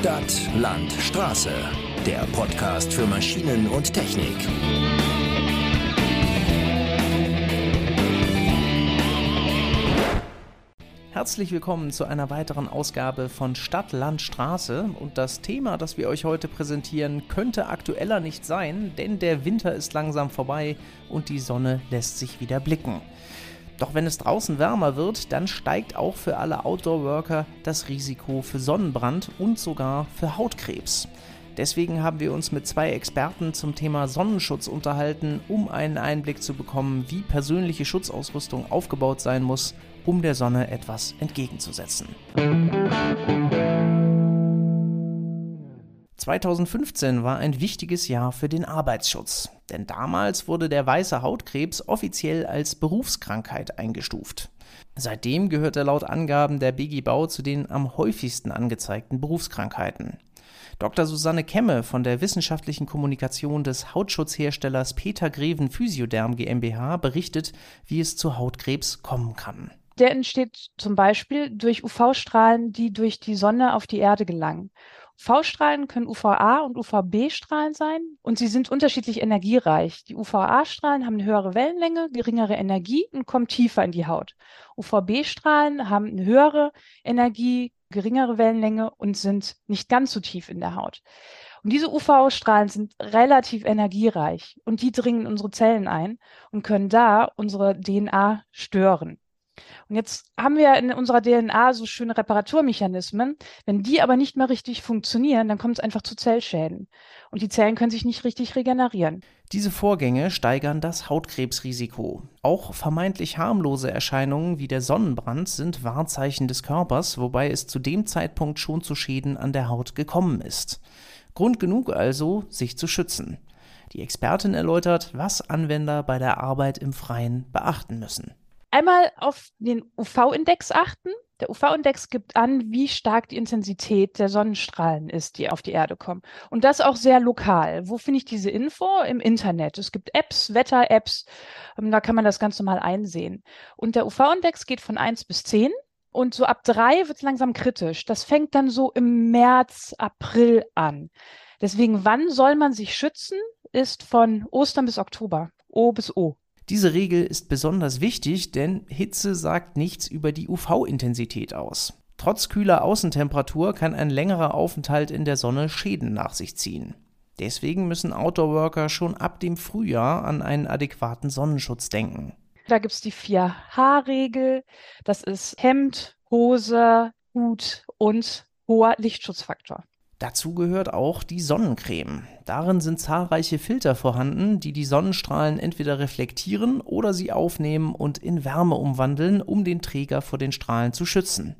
Stadt, Land, Straße. Der Podcast für Maschinen und Technik. Herzlich willkommen zu einer weiteren Ausgabe von Stadt, Land, Straße. Und das Thema, das wir euch heute präsentieren, könnte aktueller nicht sein, denn der Winter ist langsam vorbei und die Sonne lässt sich wieder blicken. Doch wenn es draußen wärmer wird, dann steigt auch für alle Outdoor-Worker das Risiko für Sonnenbrand und sogar für Hautkrebs. Deswegen haben wir uns mit zwei Experten zum Thema Sonnenschutz unterhalten, um einen Einblick zu bekommen, wie persönliche Schutzausrüstung aufgebaut sein muss, um der Sonne etwas entgegenzusetzen. 2015 war ein wichtiges Jahr für den Arbeitsschutz, denn damals wurde der weiße Hautkrebs offiziell als Berufskrankheit eingestuft. Seitdem gehört er laut Angaben der BG Bau zu den am häufigsten angezeigten Berufskrankheiten. Dr. Susanne Kemme von der wissenschaftlichen Kommunikation des Hautschutzherstellers Peter Greven Physioderm GmbH berichtet, wie es zu Hautkrebs kommen kann. Der entsteht zum Beispiel durch UV-Strahlen, die durch die Sonne auf die Erde gelangen. UV-Strahlen können UVA und UVB-Strahlen sein und sie sind unterschiedlich energiereich. Die UVA-Strahlen haben eine höhere Wellenlänge, geringere Energie und kommen tiefer in die Haut. UVB-Strahlen haben eine höhere Energie, geringere Wellenlänge und sind nicht ganz so tief in der Haut. Und diese UV-Strahlen sind relativ energiereich und die dringen in unsere Zellen ein und können da unsere DNA stören. Und jetzt haben wir in unserer DNA so schöne Reparaturmechanismen. Wenn die aber nicht mehr richtig funktionieren, dann kommt es einfach zu Zellschäden. Und die Zellen können sich nicht richtig regenerieren. Diese Vorgänge steigern das Hautkrebsrisiko. Auch vermeintlich harmlose Erscheinungen wie der Sonnenbrand sind Wahrzeichen des Körpers, wobei es zu dem Zeitpunkt schon zu Schäden an der Haut gekommen ist. Grund genug also, sich zu schützen. Die Expertin erläutert, was Anwender bei der Arbeit im Freien beachten müssen einmal auf den UV-Index achten. Der UV-Index gibt an, wie stark die Intensität der Sonnenstrahlen ist, die auf die Erde kommen. Und das auch sehr lokal. Wo finde ich diese Info? Im Internet. Es gibt Apps, Wetter-Apps, ähm, da kann man das ganz normal einsehen. Und der UV-Index geht von 1 bis 10. Und so ab 3 wird es langsam kritisch. Das fängt dann so im März, April an. Deswegen, wann soll man sich schützen? Ist von Ostern bis Oktober. O bis O. Diese Regel ist besonders wichtig, denn Hitze sagt nichts über die UV-Intensität aus. Trotz kühler Außentemperatur kann ein längerer Aufenthalt in der Sonne Schäden nach sich ziehen. Deswegen müssen Outdoor-Worker schon ab dem Frühjahr an einen adäquaten Sonnenschutz denken. Da gibt es die 4H-Regel. Das ist Hemd, Hose, Hut und hoher Lichtschutzfaktor. Dazu gehört auch die Sonnencreme. Darin sind zahlreiche Filter vorhanden, die die Sonnenstrahlen entweder reflektieren oder sie aufnehmen und in Wärme umwandeln, um den Träger vor den Strahlen zu schützen.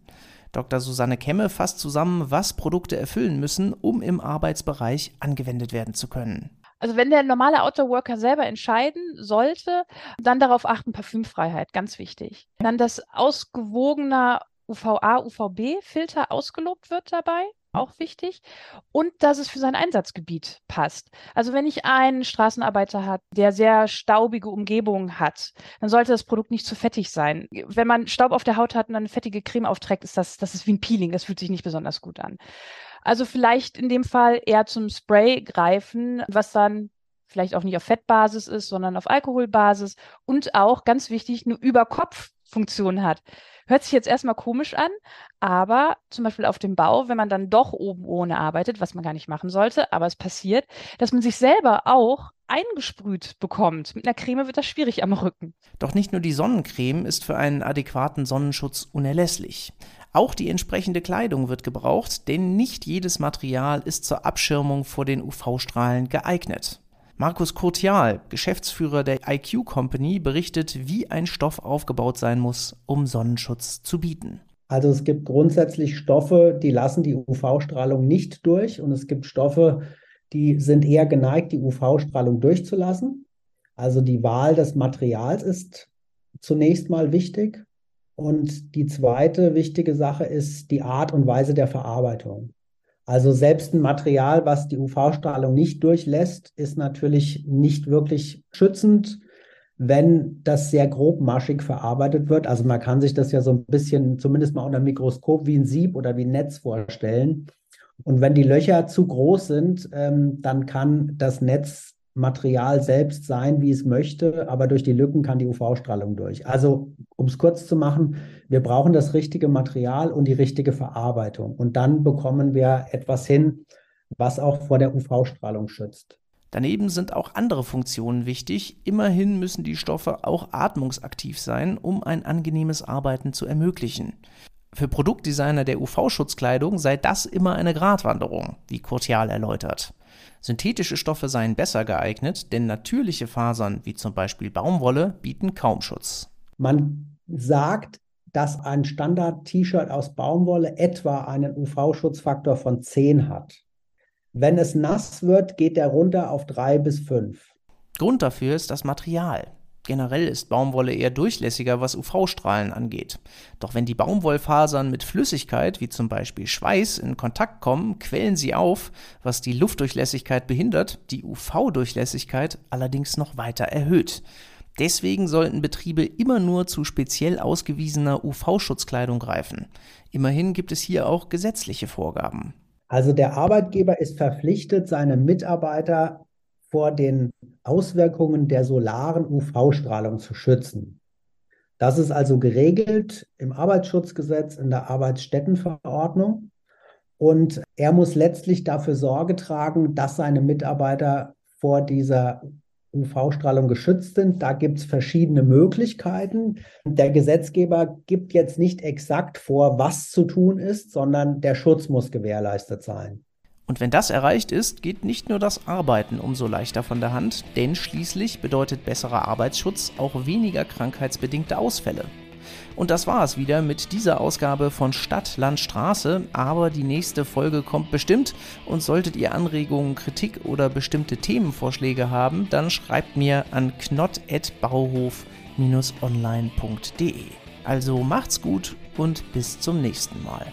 Dr. Susanne Kemme fasst zusammen, was Produkte erfüllen müssen, um im Arbeitsbereich angewendet werden zu können. Also wenn der normale Outdoor-Worker selber entscheiden sollte, dann darauf achten, Parfümfreiheit, ganz wichtig. Dann, dass ausgewogener UVA, UVB-Filter ausgelobt wird dabei auch wichtig. Und dass es für sein Einsatzgebiet passt. Also wenn ich einen Straßenarbeiter hat, der sehr staubige Umgebung hat, dann sollte das Produkt nicht zu fettig sein. Wenn man Staub auf der Haut hat und eine fettige Creme aufträgt, ist das, das ist wie ein Peeling. Das fühlt sich nicht besonders gut an. Also vielleicht in dem Fall eher zum Spray greifen, was dann vielleicht auch nicht auf Fettbasis ist, sondern auf Alkoholbasis und auch ganz wichtig eine Überkopffunktion hat. Hört sich jetzt erstmal komisch an, aber zum Beispiel auf dem Bau, wenn man dann doch oben ohne arbeitet, was man gar nicht machen sollte, aber es passiert, dass man sich selber auch eingesprüht bekommt. Mit einer Creme wird das schwierig am Rücken. Doch nicht nur die Sonnencreme ist für einen adäquaten Sonnenschutz unerlässlich. Auch die entsprechende Kleidung wird gebraucht, denn nicht jedes Material ist zur Abschirmung vor den UV-Strahlen geeignet. Markus Kurtial, Geschäftsführer der IQ Company, berichtet, wie ein Stoff aufgebaut sein muss, um Sonnenschutz zu bieten. Also es gibt grundsätzlich Stoffe, die lassen die UV-Strahlung nicht durch und es gibt Stoffe, die sind eher geneigt, die UV-Strahlung durchzulassen. Also die Wahl des Materials ist zunächst mal wichtig. Und die zweite wichtige Sache ist die Art und Weise der Verarbeitung. Also selbst ein Material, was die UV-Strahlung nicht durchlässt, ist natürlich nicht wirklich schützend, wenn das sehr grobmaschig verarbeitet wird. Also man kann sich das ja so ein bisschen, zumindest mal unter dem Mikroskop, wie ein Sieb oder wie ein Netz vorstellen. Und wenn die Löcher zu groß sind, ähm, dann kann das Netzmaterial selbst sein, wie es möchte, aber durch die Lücken kann die UV-Strahlung durch. Also, um es kurz zu machen, wir brauchen das richtige Material und die richtige Verarbeitung. Und dann bekommen wir etwas hin, was auch vor der UV-Strahlung schützt. Daneben sind auch andere Funktionen wichtig. Immerhin müssen die Stoffe auch atmungsaktiv sein, um ein angenehmes Arbeiten zu ermöglichen. Für Produktdesigner der UV-Schutzkleidung sei das immer eine Gratwanderung, wie Kurtial erläutert. Synthetische Stoffe seien besser geeignet, denn natürliche Fasern, wie zum Beispiel Baumwolle, bieten kaum Schutz. Man sagt, dass ein Standard-T-Shirt aus Baumwolle etwa einen UV-Schutzfaktor von 10 hat. Wenn es nass wird, geht der runter auf 3 bis 5. Grund dafür ist das Material. Generell ist Baumwolle eher durchlässiger, was UV-Strahlen angeht. Doch wenn die Baumwollfasern mit Flüssigkeit, wie zum Beispiel Schweiß, in Kontakt kommen, quellen sie auf, was die Luftdurchlässigkeit behindert, die UV-Durchlässigkeit allerdings noch weiter erhöht. Deswegen sollten Betriebe immer nur zu speziell ausgewiesener UV-Schutzkleidung greifen. Immerhin gibt es hier auch gesetzliche Vorgaben. Also der Arbeitgeber ist verpflichtet, seine Mitarbeiter vor den Auswirkungen der solaren UV-Strahlung zu schützen. Das ist also geregelt im Arbeitsschutzgesetz, in der Arbeitsstättenverordnung. Und er muss letztlich dafür Sorge tragen, dass seine Mitarbeiter vor dieser UV-Strahlung geschützt sind. Da gibt es verschiedene Möglichkeiten. Der Gesetzgeber gibt jetzt nicht exakt vor, was zu tun ist, sondern der Schutz muss gewährleistet sein. Und wenn das erreicht ist, geht nicht nur das Arbeiten umso leichter von der Hand, denn schließlich bedeutet besserer Arbeitsschutz auch weniger krankheitsbedingte Ausfälle. Und das war es wieder mit dieser Ausgabe von Stadt, Land, Straße. Aber die nächste Folge kommt bestimmt. Und solltet ihr Anregungen, Kritik oder bestimmte Themenvorschläge haben, dann schreibt mir an knott.bauhof-online.de. Also macht's gut und bis zum nächsten Mal.